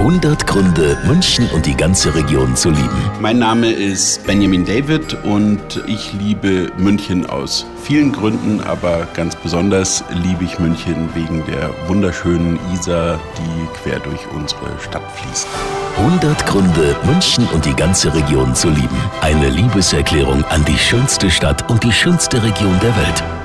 100 Gründe, München und die ganze Region zu lieben. Mein Name ist Benjamin David und ich liebe München aus vielen Gründen, aber ganz besonders liebe ich München wegen der wunderschönen Isar, die quer durch unsere Stadt fließt. 100 Gründe, München und die ganze Region zu lieben. Eine Liebeserklärung an die schönste Stadt und die schönste Region der Welt.